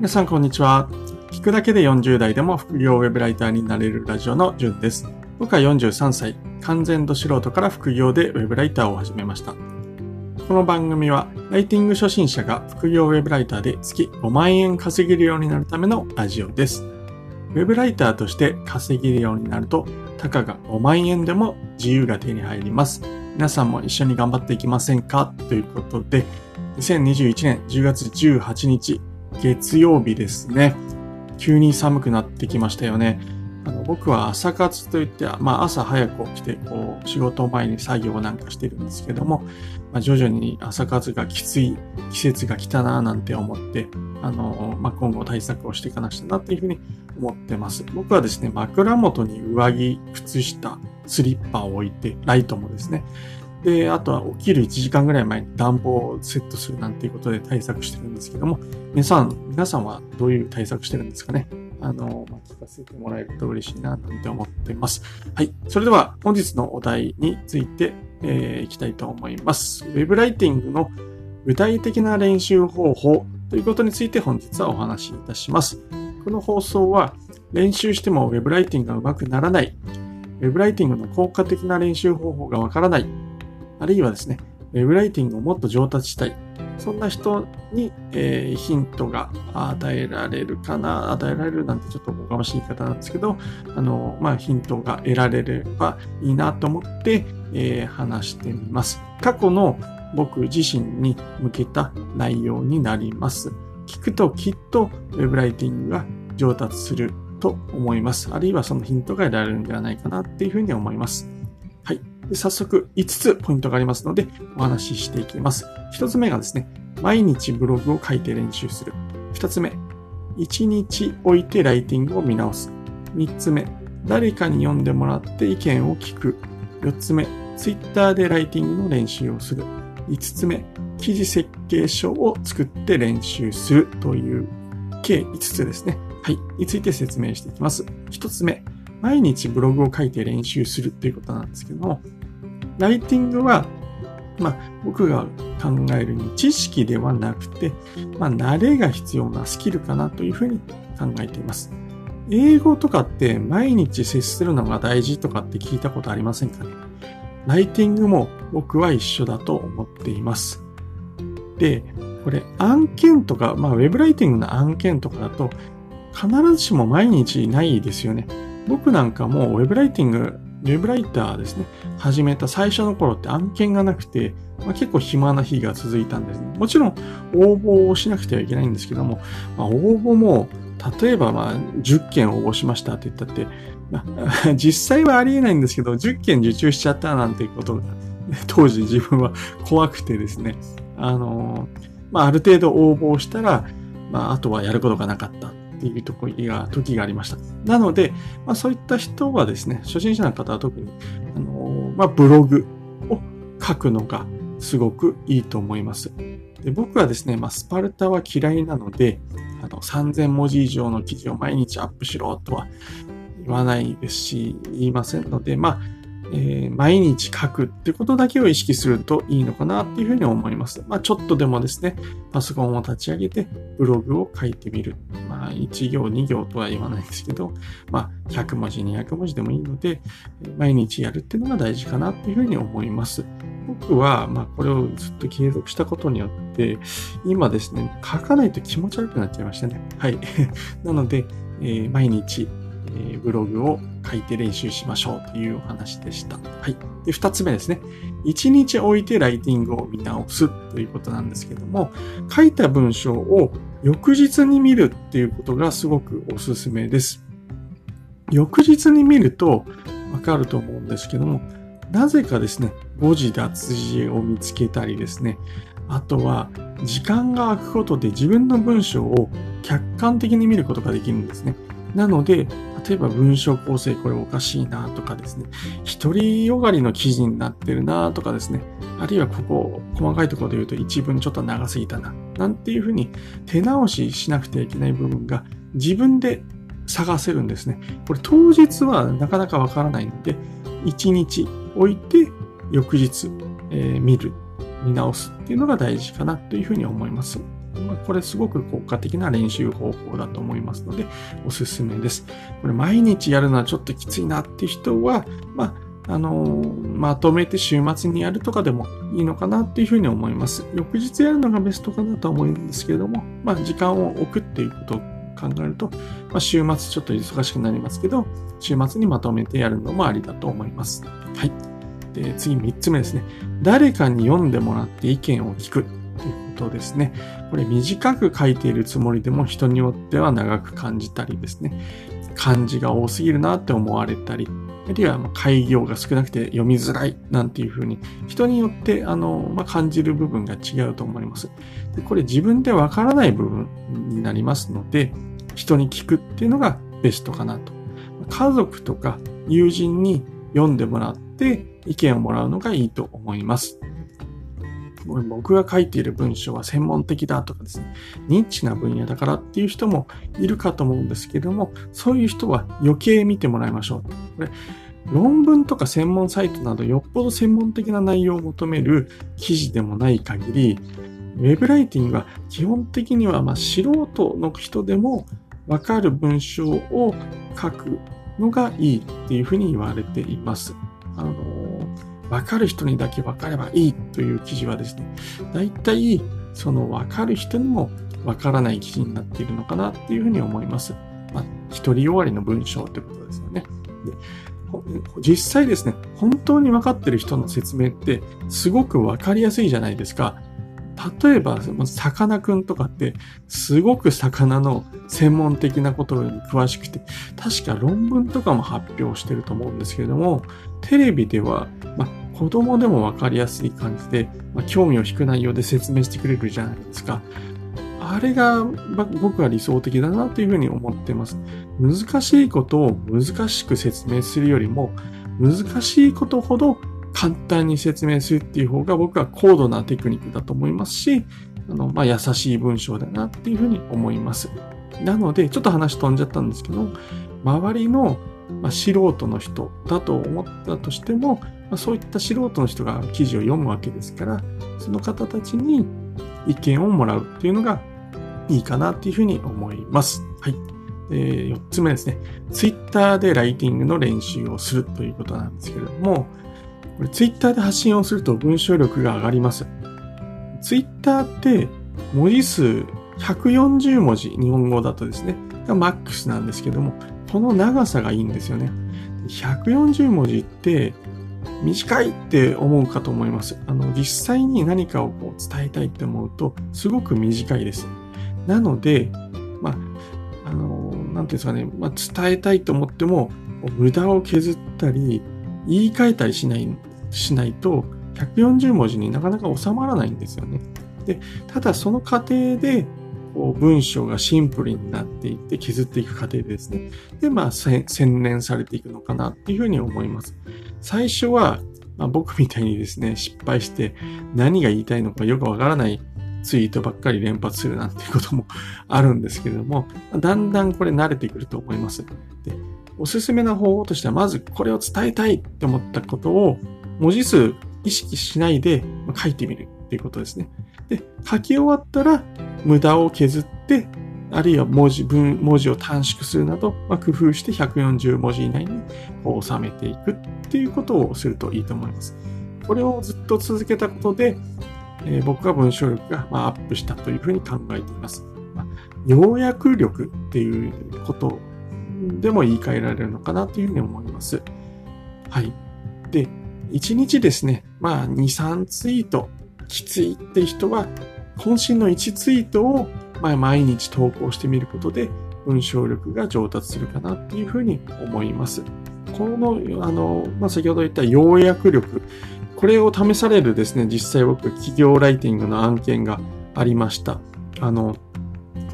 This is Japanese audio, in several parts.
皆さんこんにちは。聞くだけで40代でも副業ウェブライターになれるラジオのじゅんです。僕は43歳、完全度素人から副業でウェブライターを始めました。この番組は、ライティング初心者が副業ウェブライターで月5万円稼げるようになるためのラジオです。ウェブライターとして稼げるようになると、たかが5万円でも自由が手に入ります。皆さんも一緒に頑張っていきませんか？ということで、2021年10月18日、月曜日ですね。急に寒くなってきましたよね。あの僕は朝活といって、まあ朝早く起きて、こう、仕事前に作業なんかしてるんですけども、まあ、徐々に朝活がきつい季節が来たななんて思って、あの、まあ、今後対策をしていかなくちゃなっていうふうに思ってます。僕はですね、枕元に上着、靴下、スリッパを置いて、ライトもですね、で、あとは起きる1時間ぐらい前に暖房をセットするなんていうことで対策してるんですけども、皆さん、皆さんはどういう対策してるんですかね？あの、ま、聞かせてもらえると嬉しいな、なんて思ってます。はい。それでは、本日のお題について、えー、いきたいと思います。ウェブライティングの具体的な練習方法ということについて本日はお話しいたします。この放送は、練習してもウェブライティングが上手くならない、ウェブライティングの効果的な練習方法がわからない、あるいはですね、ウェブライティングをもっと上達したい。そんな人に、えー、ヒントが与えられるかな、与えられるなんてちょっとおかましい言い方なんですけど、あの、まあ、ヒントが得られればいいなと思って、えー、話してみます。過去の僕自身に向けた内容になります。聞くときっとウェブライティングが上達すると思います。あるいはそのヒントが得られるんではないかなっていうふうに思います。はい。早速5つポイントがありますのでお話ししていきます。1つ目がですね、毎日ブログを書いて練習する。2つ目、1日置いてライティングを見直す。3つ目、誰かに読んでもらって意見を聞く。4つ目、Twitter でライティングの練習をする。5つ目、記事設計書を作って練習するという計5つですね。はい。について説明していきます。1つ目、毎日ブログを書いて練習するということなんですけども、ライティングは、まあ、僕が考えるに知識ではなくて、まあ、慣れが必要なスキルかなというふうに考えています。英語とかって毎日接するのが大事とかって聞いたことありませんかね？ライティングも僕は一緒だと思っています。で、これ案件とか、まあウェブライティングの案件とかだと必ずしも毎日ないですよね。僕なんかもウェブライティング、ウェブライターですね、始めた最初の頃って案件がなくて、まあ、結構暇な日が続いたんですね。もちろん応募をしなくてはいけないんですけども、まあ、応募も例えばまあ10件応募しましたって言ったって、まあ、実際はありえないんですけど、10件受注しちゃったなんていうことが、当時自分は怖くてですね、あのまあ、ある程度応募したら、まあ、あとはやることがなかった。っていう時が、時がありました。なので、まあ、そういった人はですね、初心者の方は特に、あのまあ、ブログを書くのがすごくいいと思います。で僕はですね、まあ、スパルタは嫌いなので、あの、3000文字以上の記事を毎日アップしろとは言わないですし、言いませんので、まあ、えー、毎日書くってことだけを意識するといいのかなっていうふうに思います。まあ、ちょっとでもですね、パソコンを立ち上げてブログを書いてみる。まあ、1行2行とは言わないですけど、まあ、100文字200文字でもいいので、毎日やるっていうのが大事かなっていうふうに思います。僕は、まあ、これをずっと継続したことによって、今ですね、書かないと気持ち悪くなっちゃいましたね。はい。なので、えー、毎日え、ブログを書いて練習しましょうというお話でした。はい。で、二つ目ですね。一日置いてライティングを見直すということなんですけども、書いた文章を翌日に見るっていうことがすごくおすすめです。翌日に見るとわかると思うんですけども、なぜかですね、誤字脱字を見つけたりですね、あとは時間が空くことで自分の文章を客観的に見ることができるんですね。なので、例えば文章構成これおかしいなとかですね、一人よがりの記事になってるなとかですね、あるいはここ、細かいところで言うと一文ちょっと長すぎたな、なんていうふうに手直ししなくてはいけない部分が自分で探せるんですね。これ当日はなかなかわからないので、一日置いて翌日、えー、見る、見直すっていうのが大事かなというふうに思います。これすごく効果的な練習方法だと思いますので、おすすめです。これ毎日やるのはちょっときついなっていう人は、まあ、あの、まとめて週末にやるとかでもいいのかなっていうふうに思います。翌日やるのがベストかなと思うんですけれども、まあ、時間を置くっていうことを考えると、まあ、週末ちょっと忙しくなりますけど、週末にまとめてやるのもありだと思います。はい。で、次3つ目ですね。誰かに読んでもらって意見を聞くとですね。これ短く書いているつもりでも人によっては長く感じたりですね。漢字が多すぎるなって思われたり、あるいは開業が少なくて読みづらいなんていうふうに人によってあの、まあ、感じる部分が違うと思います。でこれ自分でわからない部分になりますので、人に聞くっていうのがベストかなと。家族とか友人に読んでもらって意見をもらうのがいいと思います。僕が書いている文章は専門的だとかですね、ニッチな分野だからっていう人もいるかと思うんですけども、そういう人は余計見てもらいましょう。これ論文とか専門サイトなどよっぽど専門的な内容を求める記事でもない限り、ウェブライティングは基本的にはま素人の人でもわかる文章を書くのがいいっていうふうに言われています。あのわかる人にだけわかればいいという記事はですね、だいたいそのわかる人にもわからない記事になっているのかなっていうふうに思います。まあ、一人終わりの文章ということですよね。で実際ですね、本当にわかってる人の説明ってすごくわかりやすいじゃないですか。例えば、さかなクンとかって、すごく魚の専門的なことに詳しくて、確か論文とかも発表してると思うんですけれども、テレビでは、子供でもわかりやすい感じで、まあ、興味を引く内容で説明してくれるじゃないですか。あれが僕は理想的だなというふうに思ってます。難しいことを難しく説明するよりも、難しいことほど簡単に説明するっていう方が僕は高度なテクニックだと思いますし、あの、まあ、優しい文章だなっていうふうに思います。なので、ちょっと話飛んじゃったんですけど、周りの、まあ、素人の人だと思ったとしても、まあ、そういった素人の人が記事を読むわけですから、その方たちに意見をもらうっていうのがいいかなっていうふうに思います。はい。えー、4つ目ですね。Twitter でライティングの練習をするということなんですけれども、これツイッターで発信をすると文章力が上がります。ツイッターって文字数140文字、日本語だとですね、がマックスなんですけども、この長さがいいんですよね。140文字って短いって思うかと思います。あの、実際に何かをこう伝えたいって思うと、すごく短いです。なので、まあ、あの、なんていうんですかね、まあ、伝えたいと思っても、無駄を削ったり、言い換えたりしないしないと、140文字になかなか収まらないんですよね。で、ただその過程で、こう文章がシンプルになっていって削っていく過程ですね。で、まあ、洗練されていくのかなっていうふうに思います。最初は、まあ、僕みたいにですね、失敗して何が言いたいのかよくわからないツイートばっかり連発するなんていうこともあるんですけれども、だんだんこれ慣れてくると思います。でおすすめな方法としては、まずこれを伝えたいって思ったことを文字数意識しないで書いてみるっていうことですね。で、書き終わったら無駄を削って、あるいは文字、文、文字を短縮するなど、まあ、工夫して140文字以内に収めていくっていうことをするといいと思います。これをずっと続けたことで、えー、僕は文章力が、ま、アップしたというふうに考えています。まあ、要約力っていうことでも言い換えられるのかなというふうに思います。はい。で、1日ですね、まあ2、3ツイートきついって人は、渾身の1ツイートを、まあ、毎日投稿してみることで、文章力が上達するかなっていうふうに思います。この、あの、まあ、先ほど言った要約力、これを試されるですね、実際僕、企業ライティングの案件がありました。あの、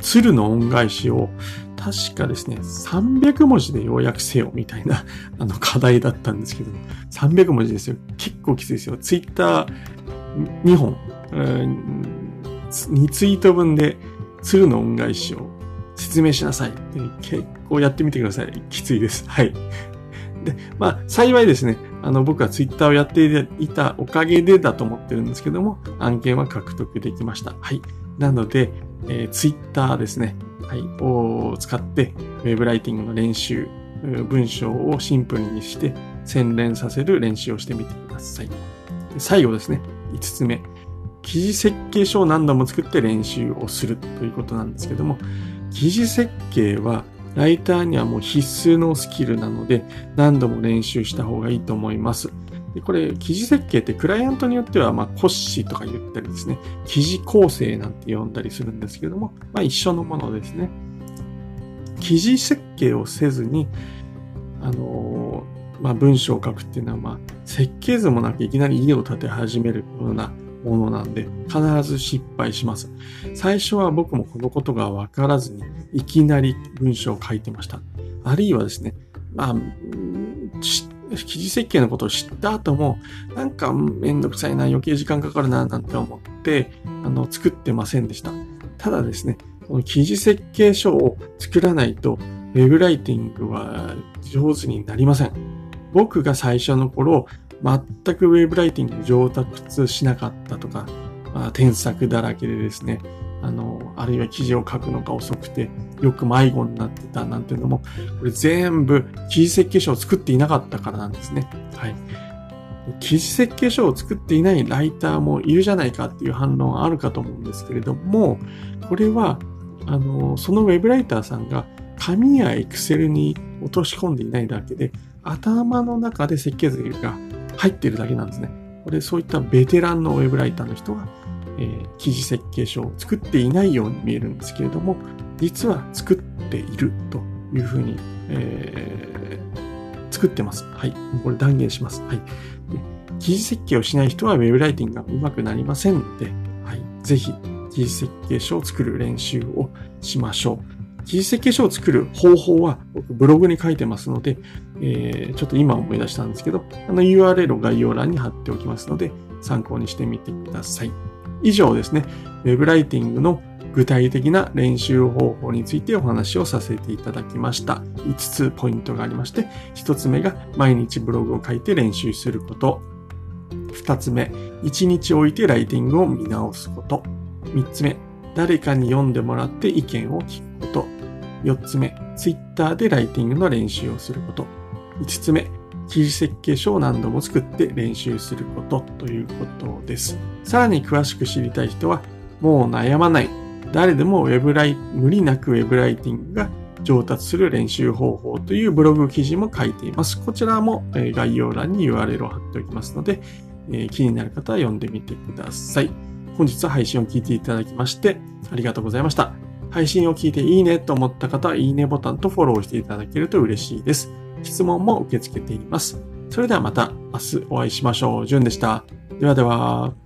鶴の恩返しを確かですね、300文字で要約せよみたいな あの課題だったんですけど、300文字ですよ。結構きついですよ。ツイッター2本、2ツイート分で鶴の恩返しを説明しなさい結構やってみてください。きついです。はい。で、まあ、幸いですね、あの、僕はツイッターをやっていたおかげでだと思ってるんですけども、案件は獲得できました。はい。なので、えー、Twitter ですね。はい。を使って、ウェブライティングの練習、文章をシンプルにして洗練させる練習をしてみてください。最後ですね。5つ目。記事設計書を何度も作って練習をするということなんですけども、記事設計はライターにはもう必須のスキルなので何度も練習した方がいいと思います。でこれ、記事設計ってクライアントによっては、まあ、コッシーとか言ったりですね、記事構成なんて呼んだりするんですけども、まあ、一緒のものですね。記事設計をせずに、あのー、まあ、文章を書くっていうのは、まあ、設計図もなくいきなり家を建て始めるようなものなんで、必ず失敗します。最初は僕もこのことがわからずに、いきなり文章を書いてました。あるいはですね、まあ、記事設計のことを知った後も、なんかめんどくさいな、余計時間かかるな、なんて思って、あの、作ってませんでした。ただですね、この記事設計書を作らないと、ウェブライティングは上手になりません。僕が最初の頃、全くウェブライティング上達しなかったとか、まあ、添削だらけでですね、あの、あるいは記事を書くのが遅くて、よく迷子になってたなんていうのも、これ全部記事設計書を作っていなかったからなんですね。はい。記事設計書を作っていないライターもいるじゃないかっていう反論はあるかと思うんですけれども、これは、あの、そのウェブライターさんが紙やエクセルに落とし込んでいないだけで、頭の中で設計図が入っているだけなんですね。これそういったベテランのウェブライターの人は、えー、記事設計書を作っていないように見えるんですけれども、実は作っているというふうに、えー、作ってます。はい。これ断言します。はい。で記事設計をしない人はウェブライティングが上手くなりませんので、はい。ぜひ、記事設計書を作る練習をしましょう。記事設計書を作る方法は僕ブログに書いてますので、えー、ちょっと今思い出したんですけど、あの URL を概要欄に貼っておきますので、参考にしてみてください。以上ですね、ウェブライティングの具体的な練習方法についてお話をさせていただきました。5つポイントがありまして、1つ目が毎日ブログを書いて練習すること。2つ目、1日置いてライティングを見直すこと。3つ目、誰かに読んでもらって意見を聞くこと。4つ目、Twitter でライティングの練習をすること。5つ目、記事設計書を何度も作って練習することということです。さらに詳しく知りたい人は、もう悩まない。誰でもウェブライ、無理なくウェブライティングが上達する練習方法というブログ記事も書いています。こちらも概要欄に URL を貼っておきますので、気になる方は読んでみてください。本日は配信を聞いていただきましてありがとうございました。配信を聞いていいねと思った方は、いいねボタンとフォローしていただけると嬉しいです。質問も受け付けています。それではまた明日お会いしましょう。じゅんでした。ではでは。